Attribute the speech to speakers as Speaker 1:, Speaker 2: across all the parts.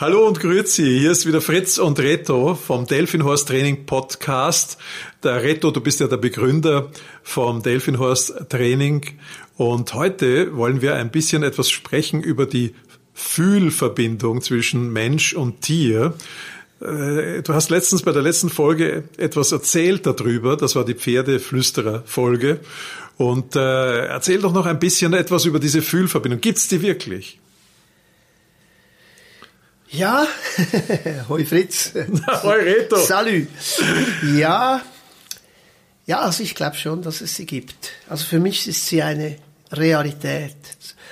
Speaker 1: Hallo und grüezi, hier ist wieder Fritz und Reto vom Delfinhorst Training Podcast. Der Reto, du bist ja der Begründer vom Delfinhorst Training und heute wollen wir ein bisschen etwas sprechen über die Fühlverbindung zwischen Mensch und Tier. Äh, du hast letztens bei der letzten Folge etwas erzählt darüber, das war die Pferdeflüsterer-Folge. Und äh, erzähl doch noch ein bisschen etwas über diese Fühlverbindung. Gibt's die wirklich?
Speaker 2: Ja, hoi Fritz.
Speaker 1: hoi Reto.
Speaker 2: Salü. Ja, ja, also ich glaube schon, dass es sie gibt. Also für mich ist sie eine Realität.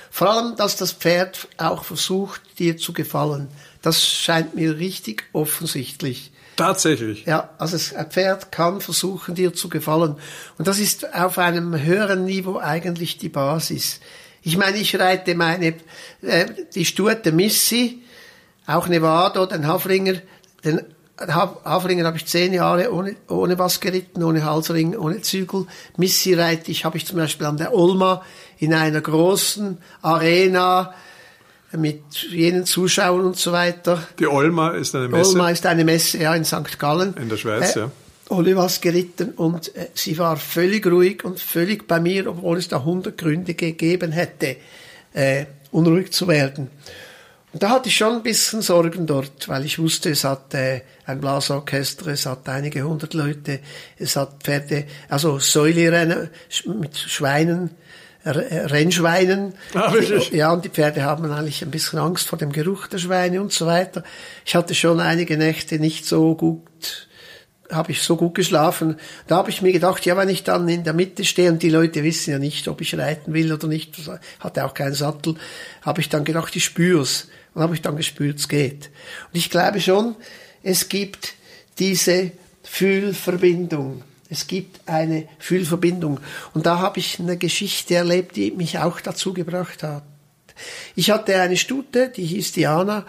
Speaker 2: Vor allem, dass das Pferd auch versucht, dir zu gefallen. Das scheint mir richtig offensichtlich.
Speaker 1: Tatsächlich.
Speaker 2: Ja, also ein Pferd kann versuchen, dir zu gefallen. Und das ist auf einem höheren Niveau eigentlich die Basis. Ich meine, ich reite meine, äh, die Stute Missy, auch Nevada, den Haflinger, den Haflinger habe ich zehn Jahre ohne, ohne was geritten, ohne Halsring, ohne Zügel. Missy reite ich, habe ich zum Beispiel an der Olma in einer großen Arena mit jenen Zuschauern und so weiter.
Speaker 1: Die Olma ist eine Messe?
Speaker 2: Olma ist eine Messe, ja, in St. Gallen.
Speaker 1: In der Schweiz, äh, ja.
Speaker 2: Ohne was geritten und äh, sie war völlig ruhig und völlig bei mir, obwohl es da hundert Gründe gegeben hätte, äh, unruhig zu werden. Und da hatte ich schon ein bisschen Sorgen dort, weil ich wusste, es hat äh, ein Blasorchester, es hat einige hundert Leute, es hat Pferde, also Säulerennen mit Schweinen, Rennschweinen. Ah, ja, und die Pferde haben eigentlich ein bisschen Angst vor dem Geruch der Schweine und so weiter. Ich hatte schon einige Nächte nicht so gut, habe ich so gut geschlafen. Da habe ich mir gedacht, ja, wenn ich dann in der Mitte stehe und die Leute wissen ja nicht, ob ich reiten will oder nicht, hatte auch keinen Sattel, habe ich dann gedacht, ich spür's. Und habe ich dann gespürt, es geht. Und ich glaube schon, es gibt diese Fühlverbindung. Es gibt eine Fühlverbindung. Und da habe ich eine Geschichte erlebt, die mich auch dazu gebracht hat. Ich hatte eine Stute, die hieß Diana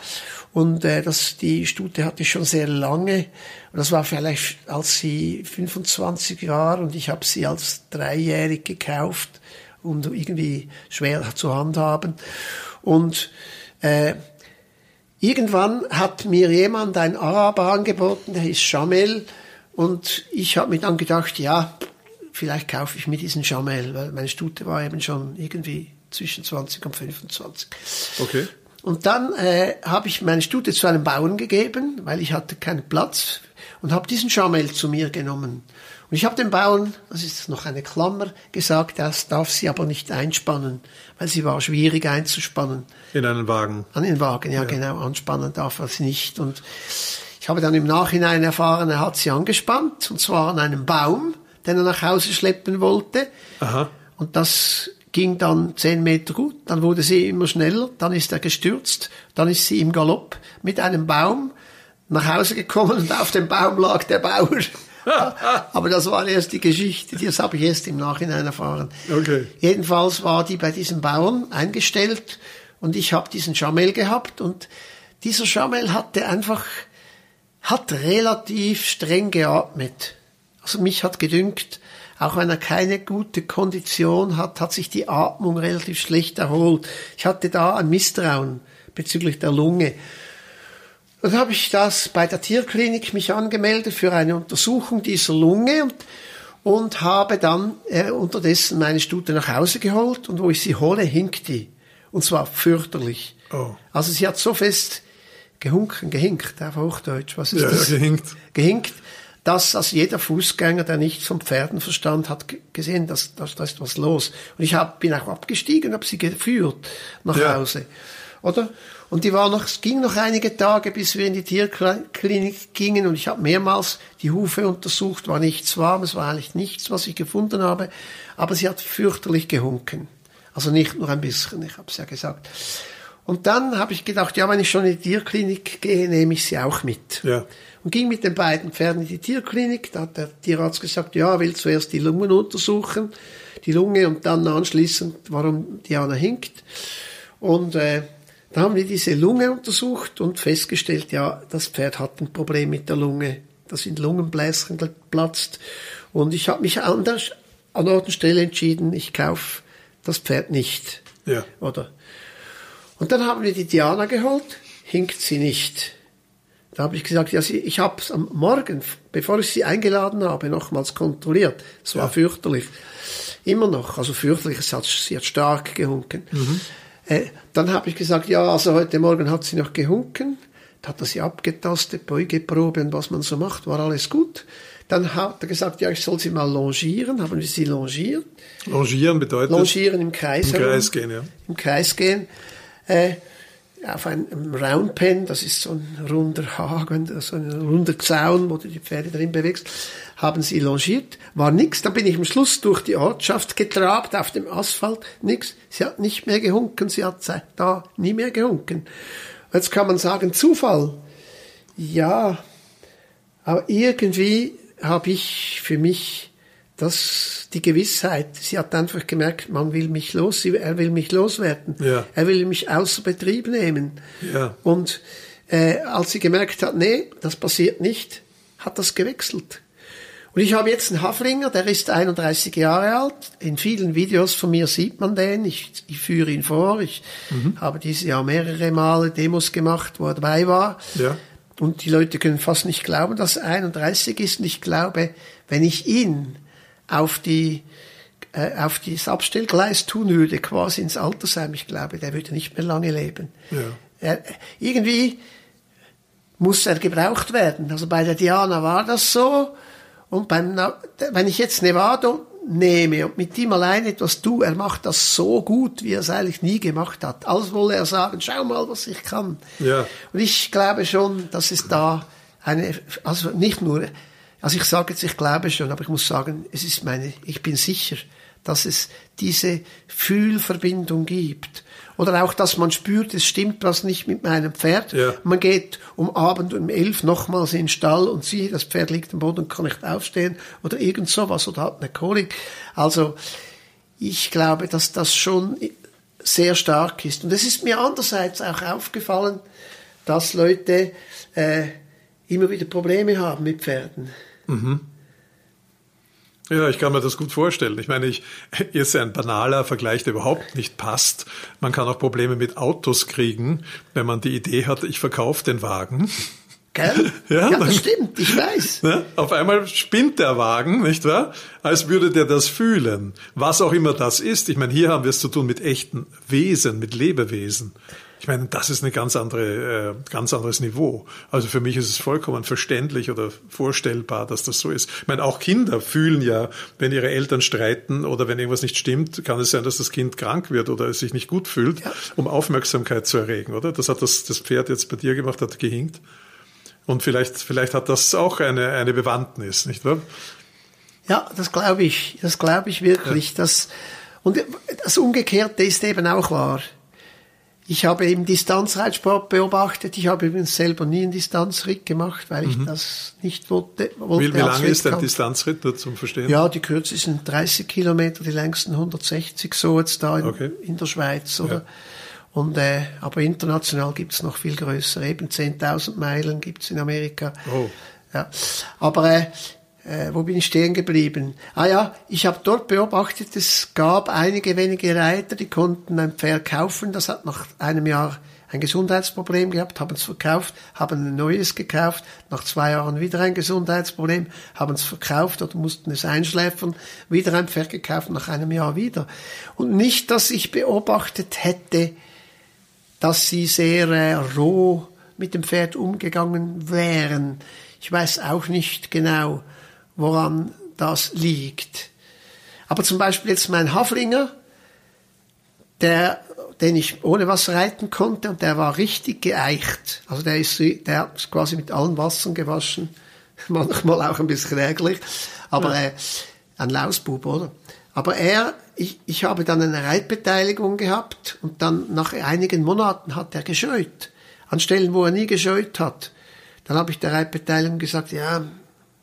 Speaker 2: und äh, das, die Stute hatte ich schon sehr lange. Und das war vielleicht, als sie 25 war und ich habe sie als dreijährig gekauft und irgendwie schwer zu handhaben. Und äh, Irgendwann hat mir jemand ein Araber angeboten, der hieß Jamel, und ich habe mir dann gedacht, ja, vielleicht kaufe ich mir diesen Jamel, weil meine Stute war eben schon irgendwie zwischen 20 und 25.
Speaker 1: Okay.
Speaker 2: Und dann äh, habe ich meine Stute zu einem Bauern gegeben, weil ich hatte keinen Platz und habe diesen Jamel zu mir genommen. Und ich habe dem Bauern, das ist noch eine Klammer, gesagt, das darf sie aber nicht einspannen, weil sie war schwierig einzuspannen.
Speaker 1: In einen Wagen?
Speaker 2: An den Wagen, ja, ja. genau, anspannen darf er sie nicht. Und ich habe dann im Nachhinein erfahren, er hat sie angespannt, und zwar an einem Baum, den er nach Hause schleppen wollte.
Speaker 1: Aha.
Speaker 2: Und das ging dann zehn Meter gut, dann wurde sie immer schneller, dann ist er gestürzt, dann ist sie im Galopp mit einem Baum nach Hause gekommen und auf dem Baum lag der Bauer. Aber das war erst die Geschichte, das habe ich erst im Nachhinein erfahren.
Speaker 1: Okay.
Speaker 2: Jedenfalls war die bei diesem Bauern eingestellt und ich habe diesen Schamel gehabt und dieser Schamel hatte einfach, hat relativ streng geatmet. Also mich hat gedünkt, auch wenn er keine gute Kondition hat, hat sich die Atmung relativ schlecht erholt. Ich hatte da ein Misstrauen bezüglich der Lunge. Dann habe ich das bei der Tierklinik mich angemeldet für eine Untersuchung dieser Lunge und, und habe dann äh, unterdessen meine Stute nach Hause geholt und wo ich sie hole, hinkt die. Und zwar fürchterlich.
Speaker 1: Oh.
Speaker 2: Also sie hat so fest gehunken, gehinkt, auf Hochdeutsch. Was ist
Speaker 1: ja,
Speaker 2: das?
Speaker 1: Ja, gehinkt.
Speaker 2: Gehinkt, dass also jeder Fußgänger, der nicht vom Pferdenverstand hat gesehen, dass, dass da ist was los. Und ich hab, bin auch abgestiegen, habe sie geführt nach ja. Hause. Oder? Und die war noch, es ging noch einige Tage, bis wir in die Tierklinik gingen und ich habe mehrmals die Hufe untersucht, war nichts warm, es war eigentlich nichts, was ich gefunden habe, aber sie hat fürchterlich gehunken. Also nicht nur ein bisschen, ich habe es ja gesagt. Und dann habe ich gedacht, ja, wenn ich schon in die Tierklinik gehe, nehme ich sie auch mit.
Speaker 1: Ja.
Speaker 2: Und ging mit den beiden Pferden in die Tierklinik. Da hat der Tierarzt gesagt, ja, will zuerst die Lungen untersuchen, die Lunge und dann anschließend, warum Diana hinkt. Und äh, da haben wir diese Lunge untersucht und festgestellt, ja, das Pferd hat ein Problem mit der Lunge. Da sind Lungenbläschen geplatzt. Und ich habe mich an der, an der Stelle entschieden, ich kaufe das Pferd nicht.
Speaker 1: Ja.
Speaker 2: Oder? Und dann haben wir die Diana geholt, hinkt sie nicht. Da habe ich gesagt, ja, sie, ich habe es am Morgen, bevor ich sie eingeladen habe, nochmals kontrolliert. Es war ja. fürchterlich. Immer noch, also fürchterlich, es hat, sie hat stark gehunken. Mhm. Äh, dann habe ich gesagt, ja, also heute Morgen hat sie noch gehunken. Da hat er sie abgetastet, Beugeprobe und was man so macht, war alles gut. Dann hat er gesagt, ja, ich soll sie mal longieren. Haben wir sie longiert.
Speaker 1: Longieren bedeutet?
Speaker 2: Longieren im Kreis.
Speaker 1: Im Kreis gehen, ja.
Speaker 2: Im Kreis gehen. Äh, auf einem Roundpen, das ist so ein runder Haken, so ein runder Zaun, wo du die Pferde drin bewegst, haben sie longiert, war nix. Dann bin ich am Schluss durch die Ortschaft getrabt auf dem Asphalt, nix. Sie hat nicht mehr gehunken, sie hat da nie mehr gehunken. Jetzt kann man sagen, Zufall. Ja, aber irgendwie habe ich für mich das, die Gewissheit, sie hat einfach gemerkt, man will mich los, er will mich loswerden. Ja. Er will mich außer Betrieb nehmen. Ja. Und äh, als sie gemerkt hat, nee, das passiert nicht, hat das gewechselt. Und ich habe jetzt einen Haflinger, der ist 31 Jahre alt. In vielen Videos von mir sieht man den. Ich, ich führe ihn vor. Ich mhm. habe dieses Jahr mehrere Male Demos gemacht, wo er dabei war. Ja. Und die Leute können fast nicht glauben, dass er 31 ist. Und ich glaube, wenn ich ihn auf die äh, auf das Abstellgleis tun würde, quasi ins Altersheim, ich glaube, der würde nicht mehr lange leben. Ja. Er, irgendwie muss er gebraucht werden. Also bei der Diana war das so. Und beim, wenn ich jetzt Nevado nehme und mit ihm allein etwas tue, er macht das so gut, wie er es eigentlich nie gemacht hat. Alles wolle er sagen, schau mal, was ich kann. Ja. Und ich glaube schon, dass es da eine, also nicht nur, also ich sage jetzt, ich glaube schon, aber ich muss sagen, es ist meine, ich bin sicher, dass es diese Fühlverbindung gibt. Oder auch, dass man spürt, es stimmt was nicht mit meinem Pferd. Ja. Man geht um Abend um elf nochmals in den Stall und sieht, das Pferd liegt am Boden und kann nicht aufstehen oder irgend sowas oder hat eine Kolik. Also ich glaube, dass das schon sehr stark ist. Und es ist mir andererseits auch aufgefallen, dass Leute äh, immer wieder Probleme haben mit Pferden. Mhm.
Speaker 1: Ja, ich kann mir das gut vorstellen. Ich meine, ich ist ein banaler Vergleich, der überhaupt nicht passt. Man kann auch Probleme mit Autos kriegen, wenn man die Idee hat, ich verkaufe den Wagen.
Speaker 2: Gell? Ja, ja das stimmt, ich weiß.
Speaker 1: Ne? Auf einmal spinnt der Wagen, nicht wahr? Als würde der das fühlen. Was auch immer das ist. Ich meine, hier haben wir es zu tun mit echten Wesen, mit Lebewesen. Ich meine, das ist ein ganz andere, äh, ganz anderes Niveau. Also für mich ist es vollkommen verständlich oder vorstellbar, dass das so ist. Ich meine, auch Kinder fühlen ja, wenn ihre Eltern streiten oder wenn irgendwas nicht stimmt, kann es sein, dass das Kind krank wird oder es sich nicht gut fühlt, ja. um Aufmerksamkeit zu erregen, oder? Das hat das, das Pferd jetzt bei dir gemacht, hat gehinkt. Und vielleicht, vielleicht hat das auch eine, eine Bewandtnis, nicht wahr?
Speaker 2: Ja, das glaube ich. Das glaube ich wirklich. Ja. Das, und das Umgekehrte ist eben auch wahr. Ich habe eben Distanzreitsport beobachtet. Ich habe übrigens selber nie einen Distanzritt gemacht, weil ich mhm. das nicht wollte. wollte
Speaker 1: wie, wie lange ist ein Distanzritt nur zum Verstehen?
Speaker 2: Ja, die kürzesten 30 Kilometer, die längsten 160 so jetzt da in, okay. in der Schweiz, oder? Ja. Und, äh, aber international gibt's noch viel größer. Eben 10.000 Meilen gibt's in Amerika. Oh. Ja. Aber äh, äh, wo bin ich stehen geblieben? Ah ja, ich habe dort beobachtet, es gab einige wenige Reiter, die konnten ein Pferd kaufen. Das hat nach einem Jahr ein Gesundheitsproblem gehabt, haben es verkauft, haben ein neues gekauft, nach zwei Jahren wieder ein Gesundheitsproblem, haben es verkauft oder mussten es einschläfern, wieder ein Pferd gekauft, nach einem Jahr wieder. Und nicht, dass ich beobachtet hätte, dass sie sehr äh, roh mit dem Pferd umgegangen wären. Ich weiß auch nicht genau, woran das liegt. Aber zum Beispiel jetzt mein Haflinger, der, den ich ohne Wasser reiten konnte und der war richtig geeicht. Also der ist, der hat quasi mit allen Wassern gewaschen. Manchmal auch ein bisschen ärgerlich. Aber ja. äh, ein Lausbub, oder? Aber er, ich, ich habe dann eine Reitbeteiligung gehabt und dann nach einigen Monaten hat er gescheut. An Stellen, wo er nie gescheut hat. Dann habe ich der Reitbeteiligung gesagt, ja,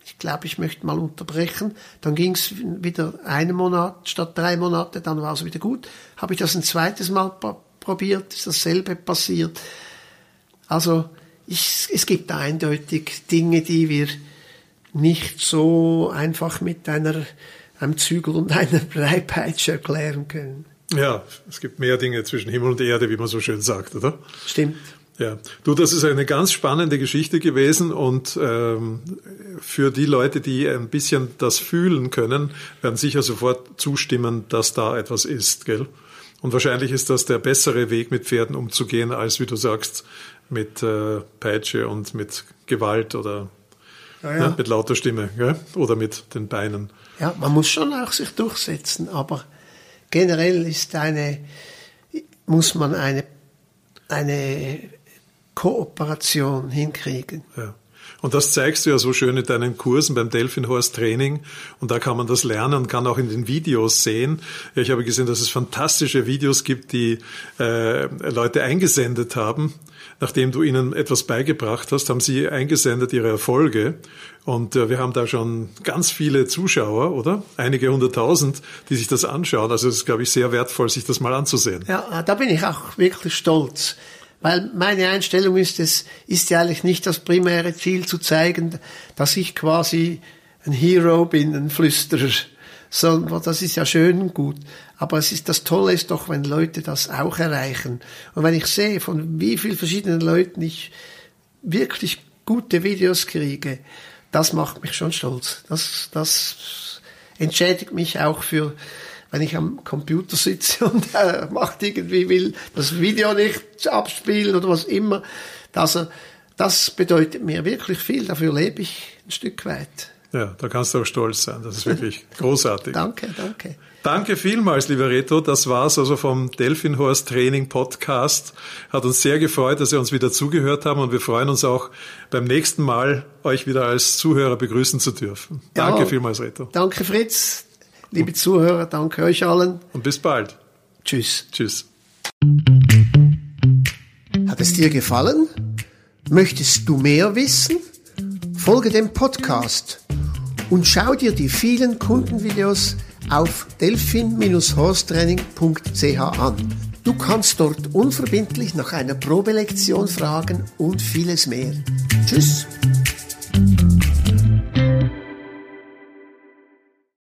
Speaker 2: ich glaube, ich möchte mal unterbrechen. Dann ging es wieder einen Monat statt drei Monate, dann war es wieder gut. Habe ich das ein zweites Mal probiert, ist dasselbe passiert. Also ich, es gibt eindeutig Dinge, die wir nicht so einfach mit einer, einem Zügel und einer Breipeitsche erklären können.
Speaker 1: Ja, es gibt mehr Dinge zwischen Himmel und Erde, wie man so schön sagt, oder?
Speaker 2: Stimmt.
Speaker 1: Ja, du, das ist eine ganz spannende Geschichte gewesen und ähm, für die Leute, die ein bisschen das fühlen können, werden sicher sofort zustimmen, dass da etwas ist, gell? Und wahrscheinlich ist das der bessere Weg, mit Pferden umzugehen, als wie du sagst, mit äh, Peitsche und mit Gewalt oder ja, ja. Ja, mit lauter Stimme gell? oder mit den Beinen.
Speaker 2: Ja, man muss schon auch sich durchsetzen, aber generell ist eine, muss man eine, eine Kooperation hinkriegen.
Speaker 1: Ja. Und das zeigst du ja so schön in deinen Kursen beim Delfinhorst Training. Und da kann man das lernen und kann auch in den Videos sehen. Ich habe gesehen, dass es fantastische Videos gibt, die äh, Leute eingesendet haben. Nachdem du ihnen etwas beigebracht hast, haben sie eingesendet ihre Erfolge. Und äh, wir haben da schon ganz viele Zuschauer, oder? Einige hunderttausend, die sich das anschauen. Also es ist, glaube ich, sehr wertvoll, sich das mal anzusehen.
Speaker 2: Ja, da bin ich auch wirklich stolz. Weil meine Einstellung ist, es ist ja eigentlich nicht das primäre Ziel zu zeigen, dass ich quasi ein Hero bin, ein Flüsterer, sondern das ist ja schön und gut. Aber es ist das Tolle ist doch, wenn Leute das auch erreichen. Und wenn ich sehe, von wie vielen verschiedenen Leuten ich wirklich gute Videos kriege, das macht mich schon stolz. Das, das entschädigt mich auch für wenn ich am Computer sitze und er macht irgendwie, will das Video nicht abspielen oder was immer. Also, das bedeutet mir wirklich viel. Dafür lebe ich ein Stück weit.
Speaker 1: Ja, da kannst du auch stolz sein. Das ist wirklich großartig.
Speaker 2: danke, danke.
Speaker 1: Danke vielmals, lieber Reto. Das war's also vom Delfinhorst Training Podcast. Hat uns sehr gefreut, dass Sie uns wieder zugehört haben und wir freuen uns auch beim nächsten Mal, euch wieder als Zuhörer begrüßen zu dürfen. Danke ja, vielmals, Reto.
Speaker 2: Danke, Fritz. Liebe Zuhörer, danke euch allen.
Speaker 1: Und bis bald.
Speaker 2: Tschüss.
Speaker 1: Tschüss.
Speaker 2: Hat es dir gefallen? Möchtest du mehr wissen? Folge dem Podcast und schau dir die vielen Kundenvideos auf delphin-horstraining.ch an. Du kannst dort unverbindlich nach einer Probelektion fragen und vieles mehr. Tschüss.